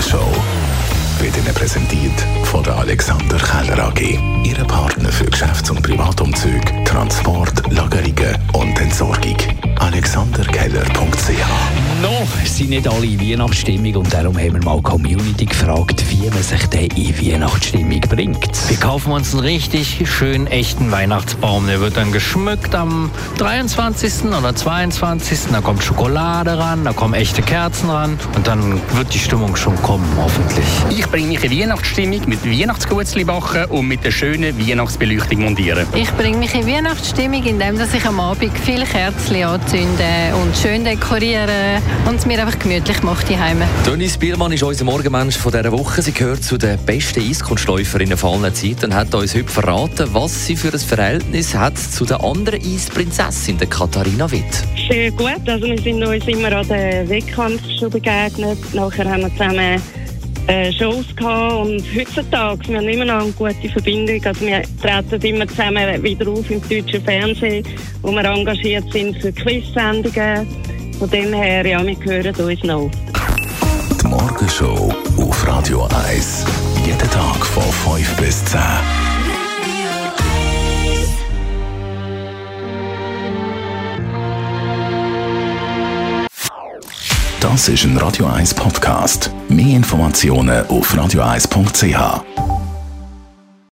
Morgenshow wird Ihnen präsentiert von der Alexander Keller AG. Ihre Partner für Geschäfts- und Privatumzug, Transport, Lagerungen und Entsorgung. AlexanderKeller.ch sind nicht alle in Weihnachtsstimmung und darum haben wir mal die Community gefragt, wie man sich denn in Weihnachtsstimmung bringt. Wir kaufen uns einen richtig schönen, echten Weihnachtsbaum. Der wird dann geschmückt am 23. oder 22. Da kommt Schokolade ran, da kommen echte Kerzen ran und dann wird die Stimmung schon kommen, hoffentlich. Ich bringe mich in Weihnachtsstimmung mit Weihnachtsgutzli backen und mit der schönen Weihnachtsbeleuchtung montieren. Ich bringe mich in Weihnachtsstimmung, indem dass ich am Abend viele Kerzen anzünde und schön dekoriere und es mir einfach gemütlich mache daheim. Dennis Biermann ist unser Morgenmensch von dieser Woche. Sie gehört zu den besten Eiskunstläuferinnen von allen Zeiten und hat uns heute verraten, was sie für ein Verhältnis hat zu der anderen Eisprinzessin, der Katharina Witt. Sehr gut. Also wir sind uns immer an den Wettkampf schon begegnet. Nachher haben wir zusammen äh, Shows gehabt und heutzutage wir haben immer noch eine gute Verbindung. Also wir treten immer zusammen wieder auf im deutschen Fernsehen, wo wir engagiert sind für Quiz-Sendungen. Von dem her, ja, wir hören uns noch. Die Morgenshow auf Radio 1. Jeden Tag von 5 bis 10. Das ist ein Radio 1 Podcast. Mehr Informationen auf radio1.ch.